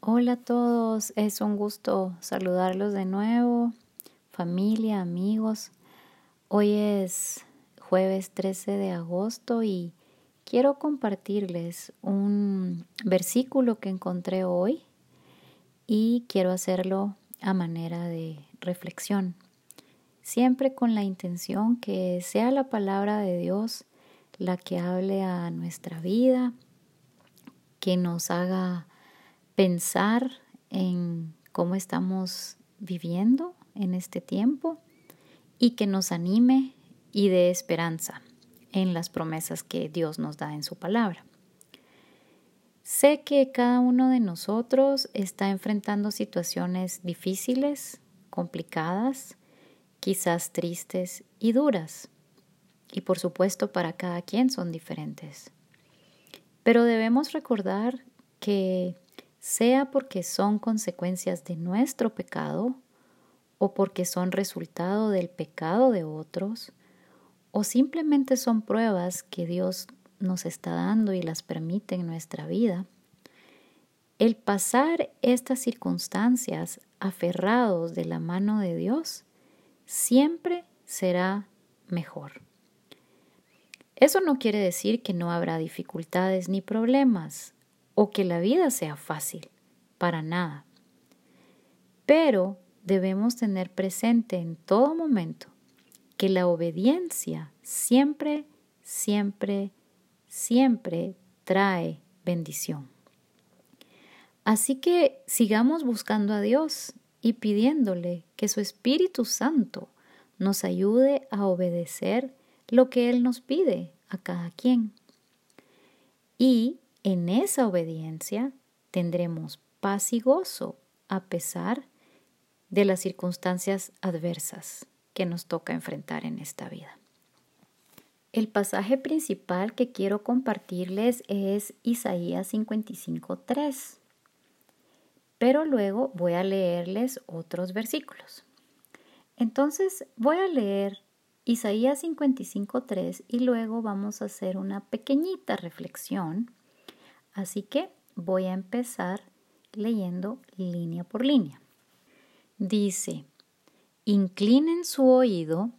Hola a todos, es un gusto saludarlos de nuevo, familia, amigos. Hoy es jueves 13 de agosto y quiero compartirles un versículo que encontré hoy y quiero hacerlo a manera de reflexión, siempre con la intención que sea la palabra de Dios la que hable a nuestra vida, que nos haga pensar en cómo estamos viviendo en este tiempo y que nos anime y dé esperanza en las promesas que Dios nos da en su palabra. Sé que cada uno de nosotros está enfrentando situaciones difíciles, complicadas, quizás tristes y duras. Y por supuesto para cada quien son diferentes. Pero debemos recordar que sea porque son consecuencias de nuestro pecado o porque son resultado del pecado de otros, o simplemente son pruebas que Dios nos está dando y las permite en nuestra vida, el pasar estas circunstancias aferrados de la mano de Dios siempre será mejor. Eso no quiere decir que no habrá dificultades ni problemas o que la vida sea fácil, para nada. Pero debemos tener presente en todo momento que la obediencia siempre, siempre, siempre trae bendición. Así que sigamos buscando a Dios y pidiéndole que su Espíritu Santo nos ayude a obedecer lo que Él nos pide a cada quien. Y en esa obediencia tendremos paz y gozo a pesar de las circunstancias adversas que nos toca enfrentar en esta vida. El pasaje principal que quiero compartirles es Isaías 55.3, pero luego voy a leerles otros versículos. Entonces voy a leer Isaías 55.3 y luego vamos a hacer una pequeñita reflexión Así que voy a empezar leyendo línea por línea. Dice, inclinen su oído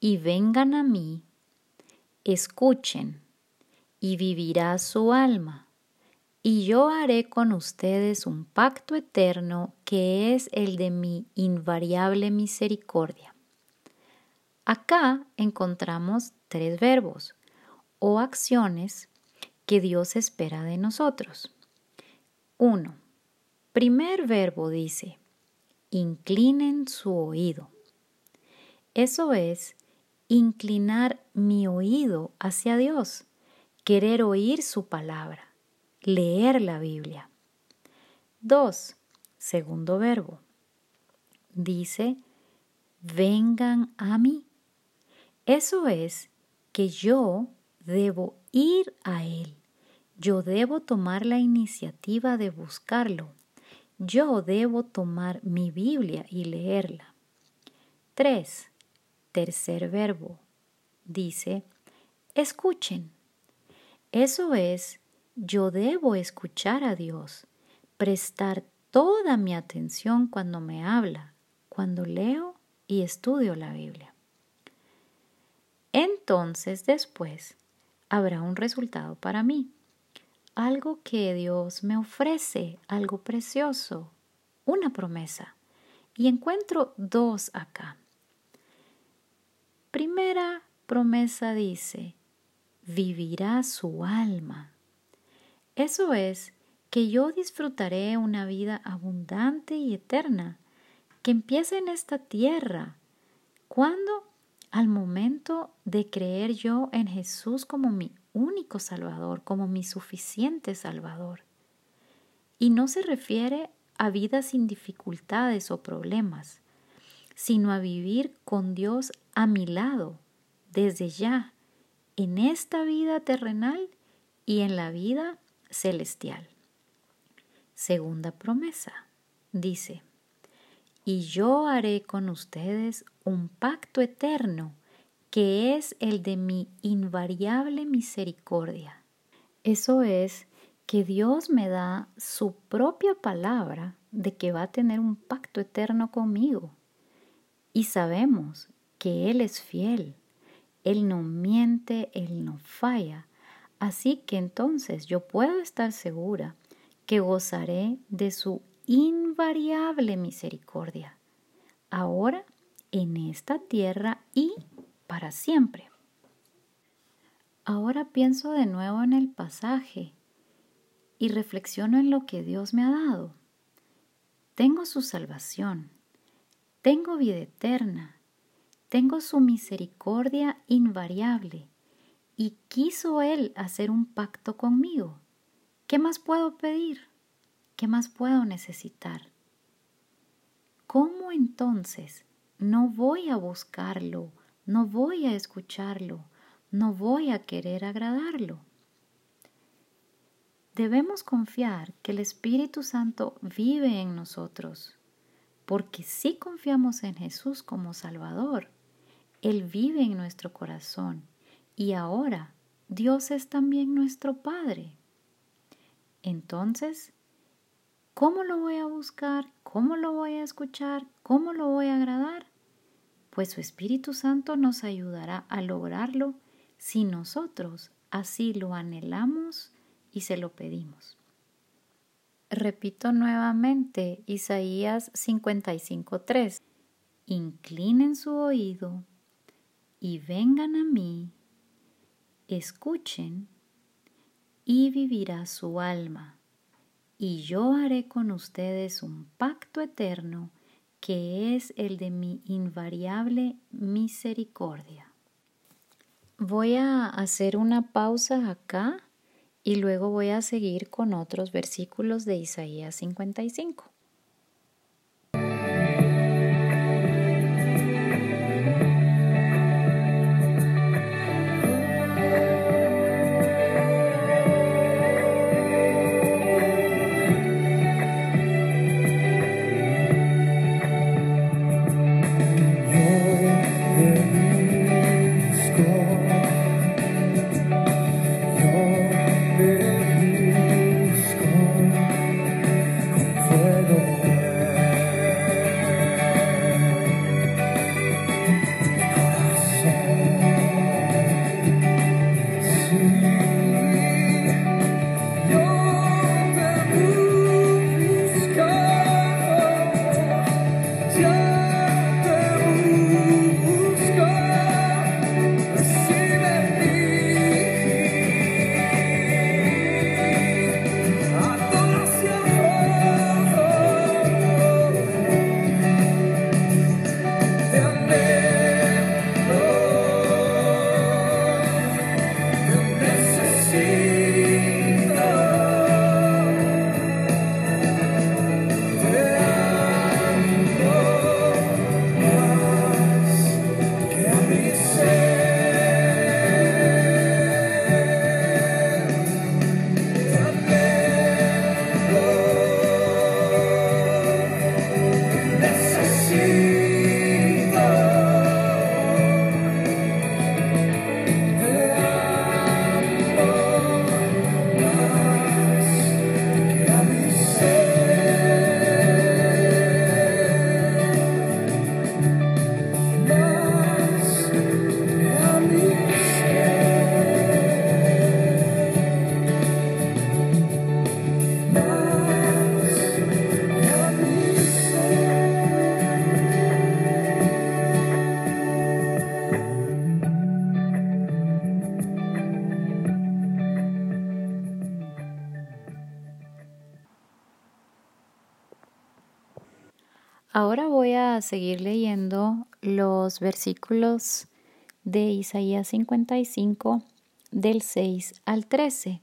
y vengan a mí, escuchen, y vivirá su alma, y yo haré con ustedes un pacto eterno que es el de mi invariable misericordia. Acá encontramos tres verbos o acciones que Dios espera de nosotros. 1. Primer verbo dice, inclinen su oído. Eso es, inclinar mi oído hacia Dios, querer oír su palabra, leer la Biblia. 2. Segundo verbo. Dice, vengan a mí. Eso es que yo debo ir a Él. Yo debo tomar la iniciativa de buscarlo. Yo debo tomar mi Biblia y leerla. 3. Tercer verbo. Dice, escuchen. Eso es, yo debo escuchar a Dios, prestar toda mi atención cuando me habla, cuando leo y estudio la Biblia. Entonces después habrá un resultado para mí. Algo que Dios me ofrece, algo precioso, una promesa. Y encuentro dos acá. Primera promesa dice, vivirá su alma. Eso es que yo disfrutaré una vida abundante y eterna, que empiece en esta tierra. ¿Cuándo? Al momento de creer yo en Jesús como mi único Salvador, como mi suficiente Salvador. Y no se refiere a vidas sin dificultades o problemas, sino a vivir con Dios a mi lado, desde ya, en esta vida terrenal y en la vida celestial. Segunda promesa, dice, y yo haré con ustedes un pacto eterno que es el de mi invariable misericordia. Eso es que Dios me da su propia palabra de que va a tener un pacto eterno conmigo. Y sabemos que Él es fiel, Él no miente, Él no falla. Así que entonces yo puedo estar segura que gozaré de su invariable misericordia, ahora en esta tierra y para siempre. Ahora pienso de nuevo en el pasaje y reflexiono en lo que Dios me ha dado. Tengo su salvación, tengo vida eterna, tengo su misericordia invariable y quiso Él hacer un pacto conmigo. ¿Qué más puedo pedir? ¿Qué más puedo necesitar? ¿Cómo entonces no voy a buscarlo, no voy a escucharlo, no voy a querer agradarlo? Debemos confiar que el Espíritu Santo vive en nosotros, porque si confiamos en Jesús como Salvador, Él vive en nuestro corazón y ahora Dios es también nuestro Padre. Entonces, ¿cómo lo voy a buscar? ¿Cómo lo voy a escuchar? ¿Cómo lo voy a agradar? Pues su Espíritu Santo nos ayudará a lograrlo si nosotros así lo anhelamos y se lo pedimos. Repito nuevamente Isaías 55.3. Inclinen su oído y vengan a mí, escuchen y vivirá su alma, y yo haré con ustedes un pacto eterno que es el de mi invariable misericordia. Voy a hacer una pausa acá y luego voy a seguir con otros versículos de Isaías 55. Seguir leyendo los versículos de Isaías 55 del 6 al 13,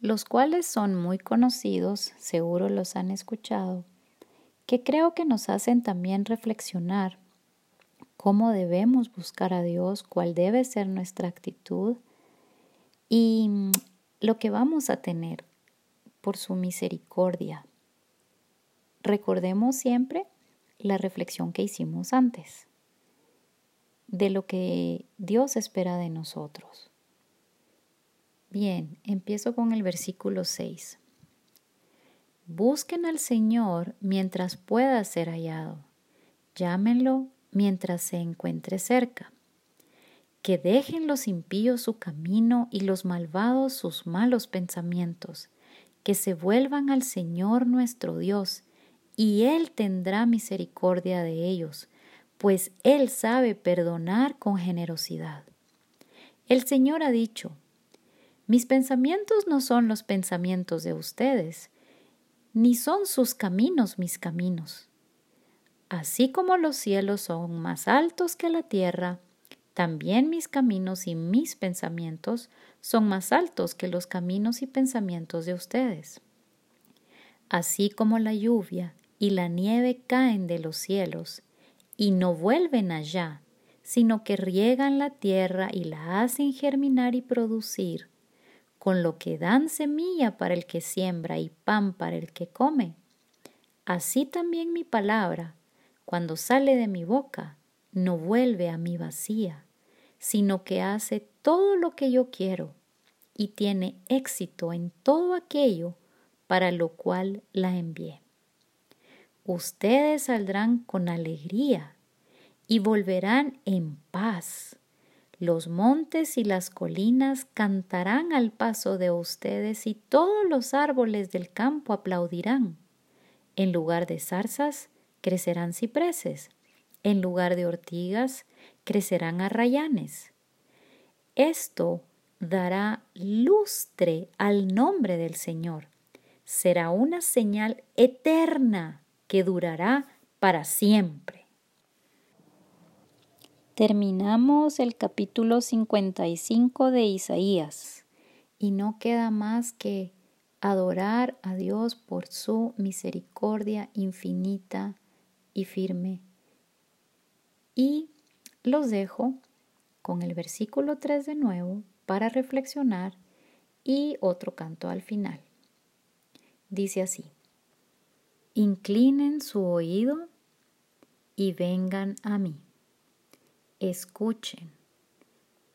los cuales son muy conocidos, seguro los han escuchado, que creo que nos hacen también reflexionar cómo debemos buscar a Dios, cuál debe ser nuestra actitud y lo que vamos a tener por su misericordia. Recordemos siempre la reflexión que hicimos antes de lo que Dios espera de nosotros. Bien, empiezo con el versículo 6. Busquen al Señor mientras pueda ser hallado. Llámenlo mientras se encuentre cerca. Que dejen los impíos su camino y los malvados sus malos pensamientos. Que se vuelvan al Señor nuestro Dios, y Él tendrá misericordia de ellos, pues Él sabe perdonar con generosidad. El Señor ha dicho, mis pensamientos no son los pensamientos de ustedes, ni son sus caminos mis caminos. Así como los cielos son más altos que la tierra, también mis caminos y mis pensamientos son más altos que los caminos y pensamientos de ustedes. Así como la lluvia y la nieve caen de los cielos y no vuelven allá, sino que riegan la tierra y la hacen germinar y producir, con lo que dan semilla para el que siembra y pan para el que come. Así también mi palabra, cuando sale de mi boca, no vuelve a mí vacía, sino que hace todo lo que yo quiero y tiene éxito en todo aquello para lo cual la envié. Ustedes saldrán con alegría y volverán en paz los montes y las colinas cantarán al paso de ustedes y todos los árboles del campo aplaudirán. En lugar de zarzas, crecerán cipreses. En lugar de ortigas, crecerán arrayanes. Esto dará lustre al nombre del Señor. Será una señal eterna que durará para siempre. Terminamos el capítulo 55 de Isaías y no queda más que adorar a Dios por su misericordia infinita y firme. Y los dejo con el versículo 3 de nuevo para reflexionar y otro canto al final. Dice así, inclinen su oído y vengan a mí escuchen,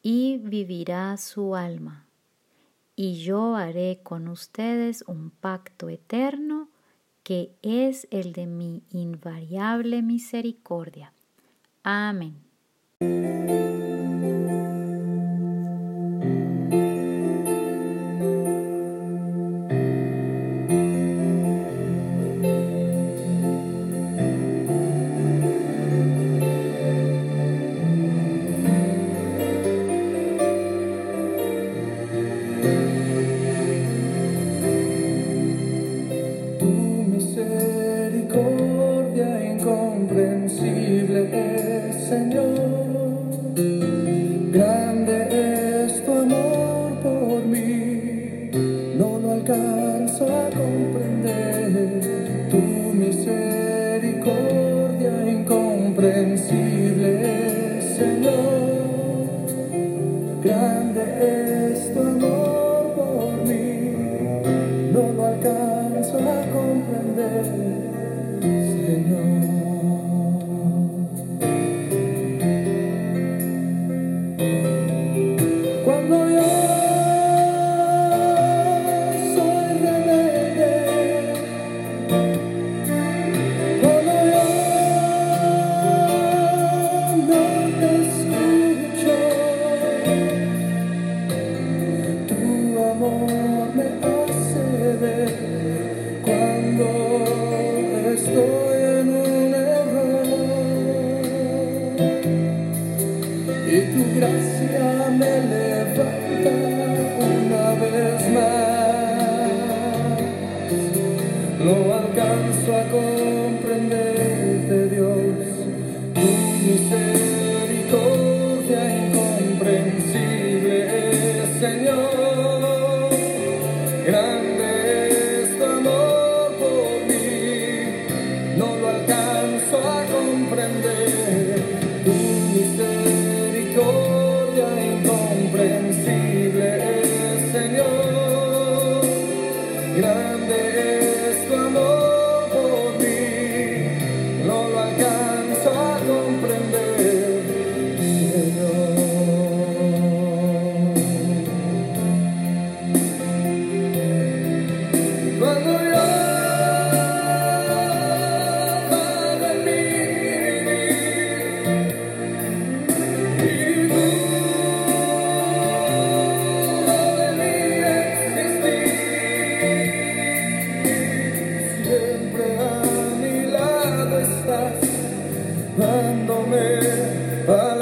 y vivirá su alma, y yo haré con ustedes un pacto eterno que es el de mi invariable misericordia. Amén. No lo alcanzo a go. Dándome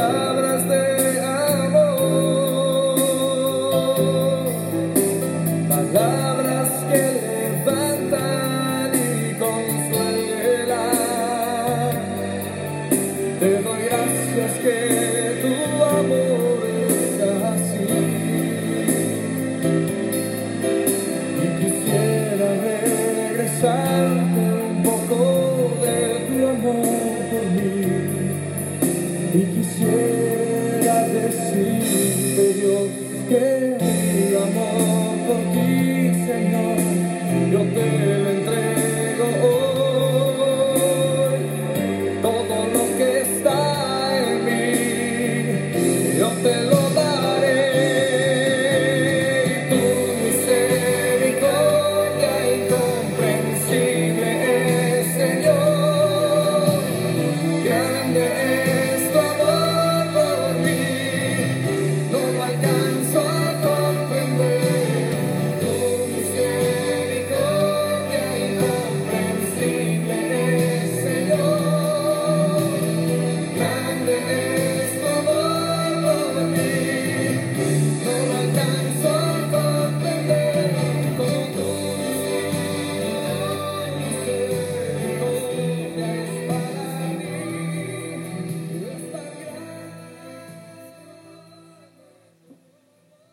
Yeah.